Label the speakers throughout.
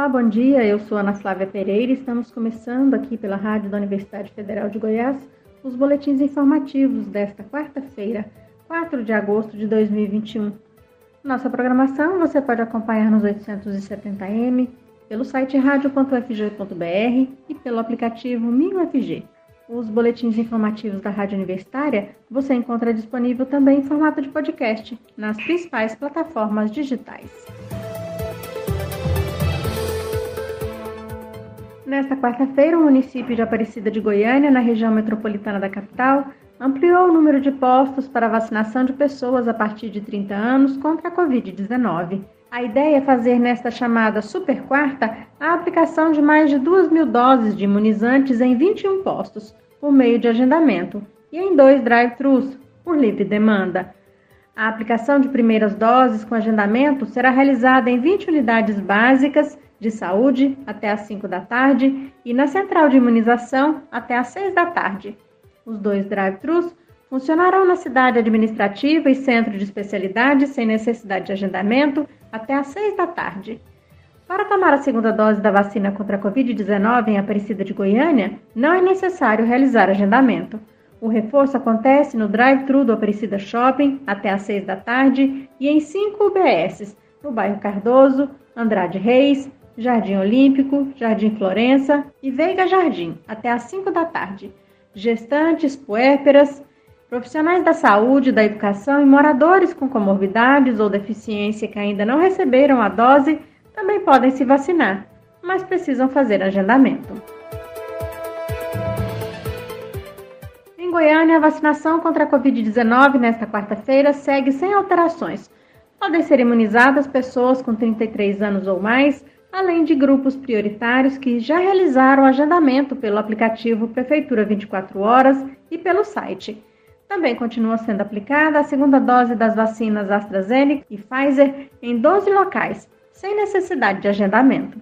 Speaker 1: Olá, bom dia. Eu sou Ana Flávia Pereira e estamos começando aqui pela Rádio da Universidade Federal de Goiás os boletins informativos desta quarta-feira, 4 de agosto de 2021. Nossa programação você pode acompanhar nos 870m, pelo site radio.fg.br e pelo aplicativo MinUFG. Os boletins informativos da Rádio Universitária você encontra disponível também em formato de podcast nas principais plataformas digitais. Nesta quarta-feira, o município de Aparecida de Goiânia, na região metropolitana da capital, ampliou o número de postos para vacinação de pessoas a partir de 30 anos contra a Covid-19. A ideia é fazer nesta chamada Super Quarta a aplicação de mais de 2 mil doses de imunizantes em 21 postos, por meio de agendamento, e em dois drive-thrus, por livre demanda. A aplicação de primeiras doses com agendamento será realizada em 20 unidades básicas de saúde até às 5 da tarde e na central de imunização até às 6 da tarde. Os dois drive-thrus funcionarão na cidade administrativa e centro de especialidade sem necessidade de agendamento até às 6 da tarde. Para tomar a segunda dose da vacina contra a Covid-19 em Aparecida de Goiânia, não é necessário realizar agendamento. O reforço acontece no drive-thru do Aparecida Shopping até às 6 da tarde e em 5 UBSs, no bairro Cardoso, Andrade Reis, Jardim Olímpico, Jardim Florença e Veiga Jardim, até às 5 da tarde. Gestantes, puérperas, Profissionais da saúde, da educação e moradores com comorbidades ou deficiência que ainda não receberam a dose também podem se vacinar, mas precisam fazer agendamento. Em Goiânia, a vacinação contra a Covid-19 nesta quarta-feira segue sem alterações. Podem ser imunizadas pessoas com 33 anos ou mais, além de grupos prioritários que já realizaram agendamento pelo aplicativo Prefeitura 24 Horas e pelo site também continua sendo aplicada a segunda dose das vacinas AstraZeneca e Pfizer em 12 locais, sem necessidade de agendamento.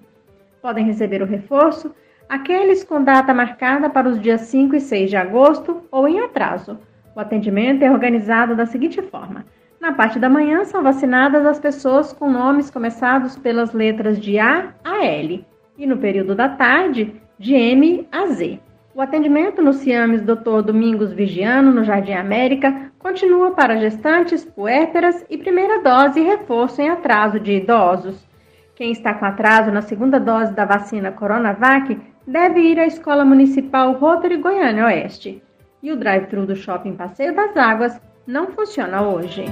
Speaker 1: Podem receber o reforço aqueles com data marcada para os dias 5 e 6 de agosto ou em atraso. O atendimento é organizado da seguinte forma: na parte da manhã são vacinadas as pessoas com nomes começados pelas letras de A a L, e no período da tarde, de M a Z. O atendimento no CIAMES Dr. Domingos Vigiano, no Jardim América, continua para gestantes, puérperas e primeira dose e reforço em atraso de idosos. Quem está com atraso na segunda dose da vacina Coronavac deve ir à Escola Municipal Rotary Goiânia Oeste. E o drive-thru do Shopping Passeio das Águas não funciona hoje.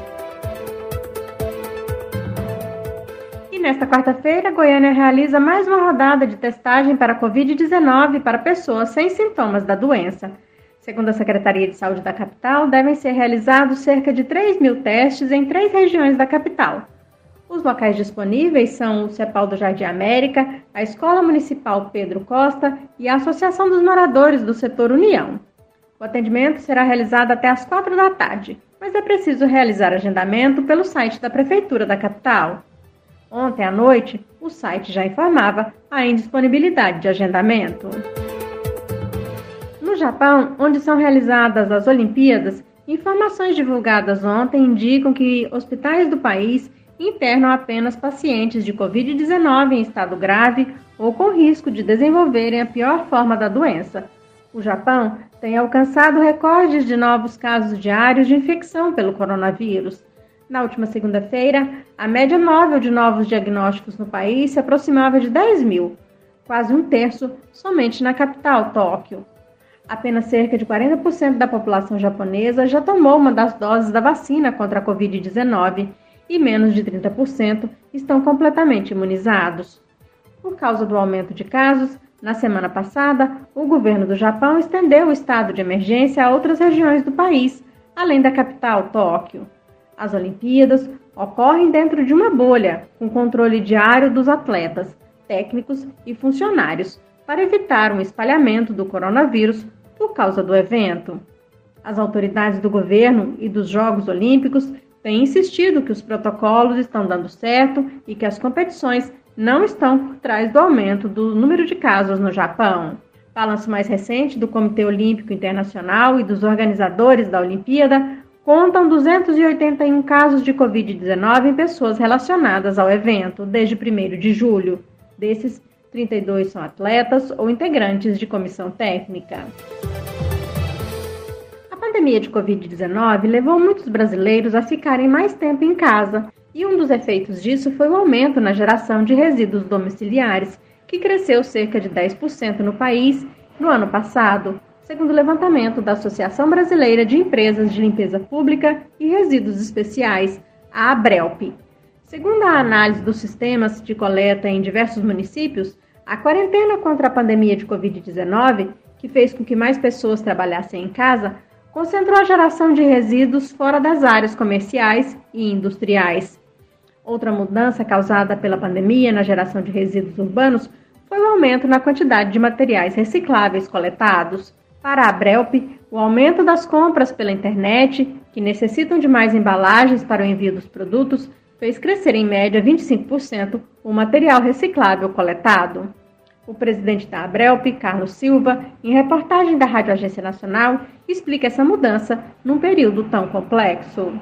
Speaker 1: nesta quarta-feira, Goiânia realiza mais uma rodada de testagem para Covid-19 para pessoas sem sintomas da doença. Segundo a Secretaria de Saúde da capital, devem ser realizados cerca de 3 mil testes em três regiões da capital. Os locais disponíveis são o CEPAL do Jardim América, a Escola Municipal Pedro Costa e a Associação dos Moradores do Setor União. O atendimento será realizado até às 4 da tarde, mas é preciso realizar agendamento pelo site da Prefeitura da capital. Ontem à noite, o site já informava a indisponibilidade de agendamento. No Japão, onde são realizadas as Olimpíadas, informações divulgadas ontem indicam que hospitais do país internam apenas pacientes de Covid-19 em estado grave ou com risco de desenvolverem a pior forma da doença. O Japão tem alcançado recordes de novos casos diários de infecção pelo coronavírus. Na última segunda-feira, a média móvel de novos diagnósticos no país se aproximava de 10 mil, quase um terço somente na capital, Tóquio. Apenas cerca de 40% da população japonesa já tomou uma das doses da vacina contra a Covid-19 e menos de 30% estão completamente imunizados. Por causa do aumento de casos, na semana passada, o governo do Japão estendeu o estado de emergência a outras regiões do país, além da capital, Tóquio. As Olimpíadas ocorrem dentro de uma bolha, com controle diário dos atletas, técnicos e funcionários, para evitar um espalhamento do coronavírus por causa do evento. As autoridades do governo e dos Jogos Olímpicos têm insistido que os protocolos estão dando certo e que as competições não estão por trás do aumento do número de casos no Japão. Balanço mais recente do Comitê Olímpico Internacional e dos organizadores da Olimpíada contam 281 casos de Covid-19 em pessoas relacionadas ao evento desde 1 de julho. Desses, 32 são atletas ou integrantes de comissão técnica. A pandemia de Covid-19 levou muitos brasileiros a ficarem mais tempo em casa, e um dos efeitos disso foi o aumento na geração de resíduos domiciliares, que cresceu cerca de 10% no país no ano passado, segundo o levantamento da Associação Brasileira de Empresas de Limpeza Pública e Resíduos Especiais, a ABRELP. Segundo a análise dos sistemas de coleta em diversos municípios, a quarentena contra a pandemia de Covid-19, que fez com que mais pessoas trabalhassem em casa, concentrou a geração de resíduos fora das áreas comerciais e industriais. Outra mudança causada pela pandemia na geração de resíduos urbanos foi o aumento na quantidade de materiais recicláveis coletados. Para a Brelp, o aumento das compras pela internet, que necessitam de mais embalagens para o envio dos produtos, fez crescer em média 25% o material reciclável coletado. O presidente da Abrelp, Carlos Silva, em reportagem da Rádio Agência Nacional, explica essa mudança num período tão complexo.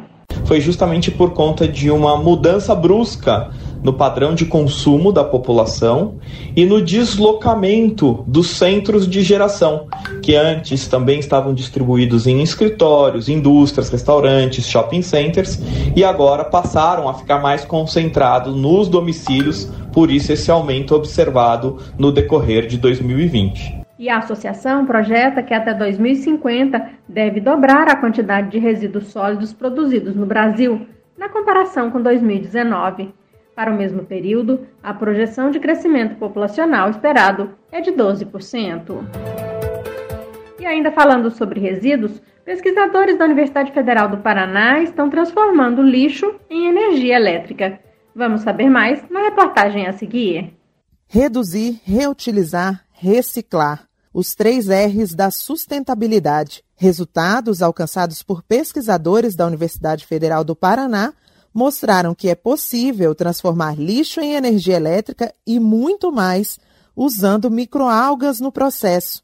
Speaker 2: Foi justamente por conta de uma mudança brusca no padrão de consumo da população e no deslocamento dos centros de geração, que antes também estavam distribuídos em escritórios, indústrias, restaurantes, shopping centers e agora passaram a ficar mais concentrados nos domicílios, por isso esse aumento observado no decorrer de 2020.
Speaker 1: E a associação projeta que até 2050 deve dobrar a quantidade de resíduos sólidos produzidos no Brasil, na comparação com 2019. Para o mesmo período, a projeção de crescimento populacional esperado é de 12%. E ainda falando sobre resíduos, pesquisadores da Universidade Federal do Paraná estão transformando lixo em energia elétrica. Vamos saber mais na reportagem a seguir.
Speaker 3: Reduzir, reutilizar, reciclar. Os três R's da sustentabilidade. Resultados alcançados por pesquisadores da Universidade Federal do Paraná mostraram que é possível transformar lixo em energia elétrica e muito mais usando microalgas no processo.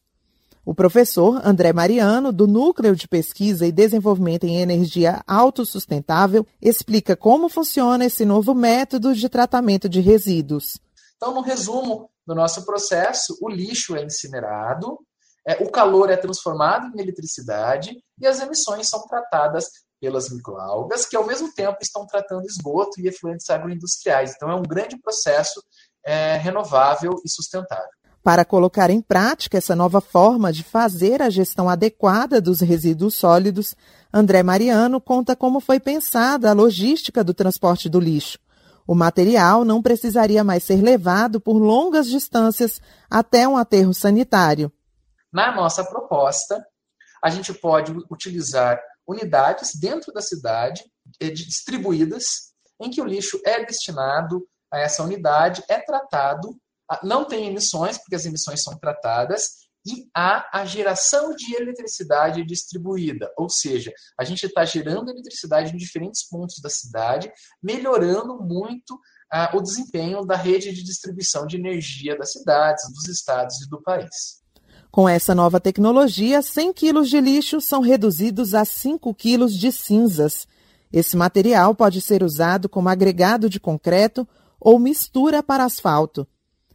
Speaker 3: O professor André Mariano, do Núcleo de Pesquisa e Desenvolvimento em Energia Autossustentável, explica como funciona esse novo método de tratamento de resíduos.
Speaker 4: Então, no resumo do nosso processo, o lixo é incinerado, é, o calor é transformado em eletricidade e as emissões são tratadas pelas microalgas, que ao mesmo tempo estão tratando esgoto e efluentes agroindustriais. Então é um grande processo é, renovável e sustentável.
Speaker 3: Para colocar em prática essa nova forma de fazer a gestão adequada dos resíduos sólidos, André Mariano conta como foi pensada a logística do transporte do lixo. O material não precisaria mais ser levado por longas distâncias até um aterro sanitário.
Speaker 4: Na nossa proposta, a gente pode utilizar unidades dentro da cidade, eh, distribuídas, em que o lixo é destinado a essa unidade, é tratado, não tem emissões, porque as emissões são tratadas, e há a geração de eletricidade distribuída, ou seja, a gente está gerando eletricidade em diferentes pontos da cidade, melhorando muito ah, o desempenho da rede de distribuição de energia das cidades, dos estados e do país.
Speaker 3: Com essa nova tecnologia, 100 quilos de lixo são reduzidos a 5 quilos de cinzas. Esse material pode ser usado como agregado de concreto ou mistura para asfalto.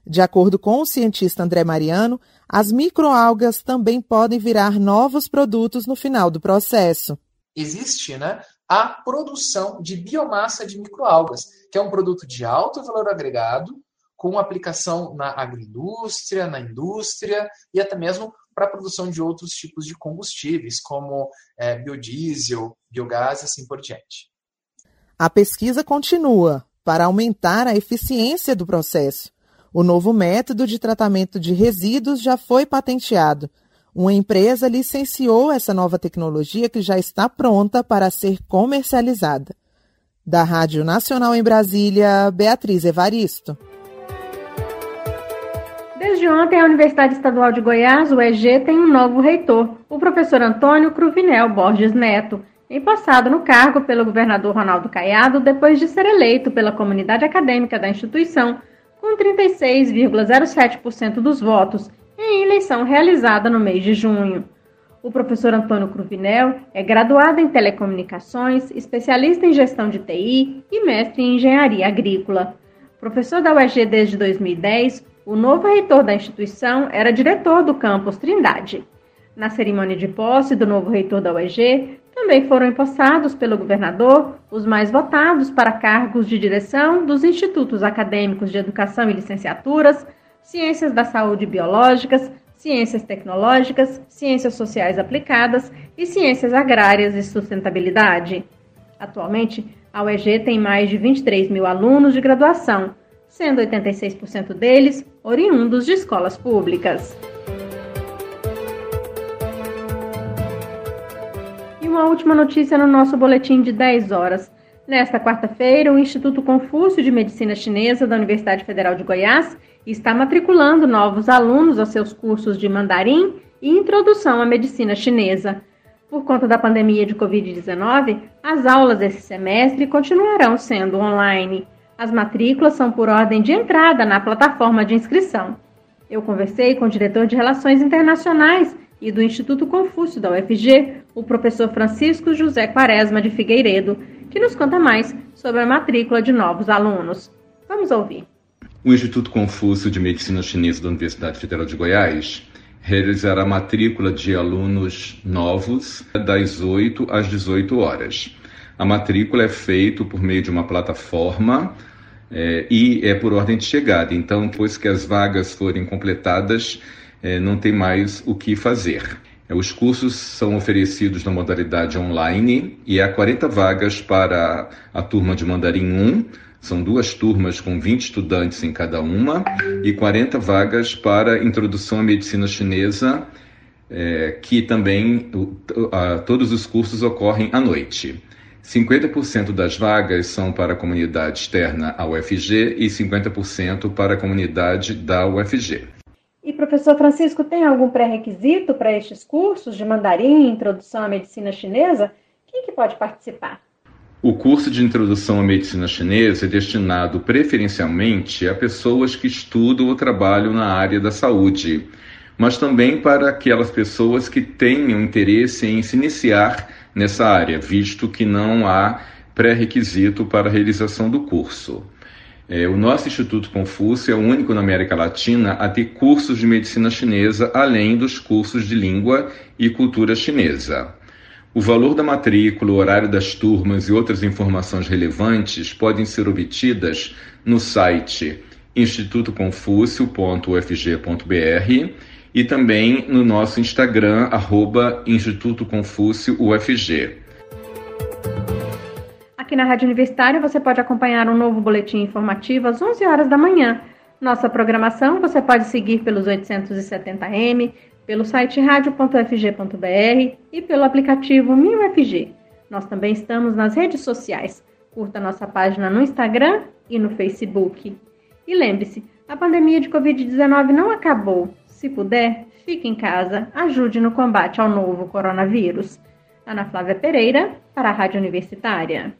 Speaker 3: De acordo com o cientista André Mariano, as microalgas também podem virar novos produtos no final do processo.
Speaker 4: Existe né, a produção de biomassa de microalgas, que é um produto de alto valor agregado, com aplicação na agroindústria, na indústria e até mesmo para a produção de outros tipos de combustíveis, como é, biodiesel, biogás e assim por diante.
Speaker 3: A pesquisa continua para aumentar a eficiência do processo. O novo método de tratamento de resíduos já foi patenteado. Uma empresa licenciou essa nova tecnologia que já está pronta para ser comercializada. Da Rádio Nacional em Brasília, Beatriz Evaristo.
Speaker 1: Desde ontem, a Universidade Estadual de Goiás, o EG, tem um novo reitor, o professor Antônio Cruvinel Borges Neto, empossado no cargo pelo governador Ronaldo Caiado depois de ser eleito pela comunidade acadêmica da instituição com 36,07% dos votos em eleição realizada no mês de junho. O professor Antônio Cruvinel é graduado em telecomunicações, especialista em gestão de TI e mestre em engenharia agrícola. Professor da UEG desde 2010, o novo reitor da instituição era diretor do campus Trindade. Na cerimônia de posse do novo reitor da UEG, também foram empossados pelo governador os mais votados para cargos de direção dos institutos acadêmicos de educação e licenciaturas, ciências da saúde biológicas, ciências tecnológicas, ciências sociais aplicadas e ciências agrárias e sustentabilidade. Atualmente, a UEG tem mais de 23 mil alunos de graduação, sendo 86% deles oriundos de escolas públicas. Uma última notícia no nosso boletim de 10 horas. Nesta quarta-feira, o Instituto Confúcio de Medicina Chinesa da Universidade Federal de Goiás está matriculando novos alunos aos seus cursos de mandarim e introdução à medicina chinesa. Por conta da pandemia de Covid-19, as aulas desse semestre continuarão sendo online. As matrículas são por ordem de entrada na plataforma de inscrição. Eu conversei com o diretor de Relações Internacionais e do Instituto Confúcio da UFG, o professor Francisco José Quaresma de Figueiredo, que nos conta mais sobre a matrícula de novos alunos. Vamos ouvir.
Speaker 5: O Instituto Confúcio de Medicina Chinesa da Universidade Federal de Goiás realizará a matrícula de alunos novos das 8 às 18 horas. A matrícula é feita por meio de uma plataforma é, e é por ordem de chegada. Então, depois que as vagas forem completadas, é, não tem mais o que fazer. É, os cursos são oferecidos na modalidade online e há 40 vagas para a turma de Mandarim 1, são duas turmas com 20 estudantes em cada uma, e 40 vagas para Introdução à Medicina Chinesa, é, que também a, todos os cursos ocorrem à noite. 50% das vagas são para a comunidade externa à UFG e 50% para a comunidade da UFG.
Speaker 1: E professor Francisco, tem algum pré-requisito para estes cursos de mandarim, introdução à medicina chinesa? Quem que pode participar?
Speaker 5: O curso de introdução à medicina chinesa é destinado preferencialmente a pessoas que estudam ou trabalham na área da saúde, mas também para aquelas pessoas que tenham interesse em se iniciar nessa área, visto que não há pré-requisito para a realização do curso. É, o nosso Instituto Confúcio é o único na América Latina a ter cursos de medicina chinesa, além dos cursos de língua e cultura chinesa. O valor da matrícula, o horário das turmas e outras informações relevantes podem ser obtidas no site institutoconfúcio.ufg.br e também no nosso Instagram, arroba Instituto Confúcio UFG.
Speaker 1: Aqui na Rádio Universitária você pode acompanhar um novo boletim informativo às 11 horas da manhã. Nossa programação você pode seguir pelos 870m, pelo site radio.fg.br e pelo aplicativo MinUFG. Nós também estamos nas redes sociais. Curta nossa página no Instagram e no Facebook. E lembre-se, a pandemia de Covid-19 não acabou. Se puder, fique em casa, ajude no combate ao novo coronavírus. Ana Flávia Pereira, para a Rádio Universitária.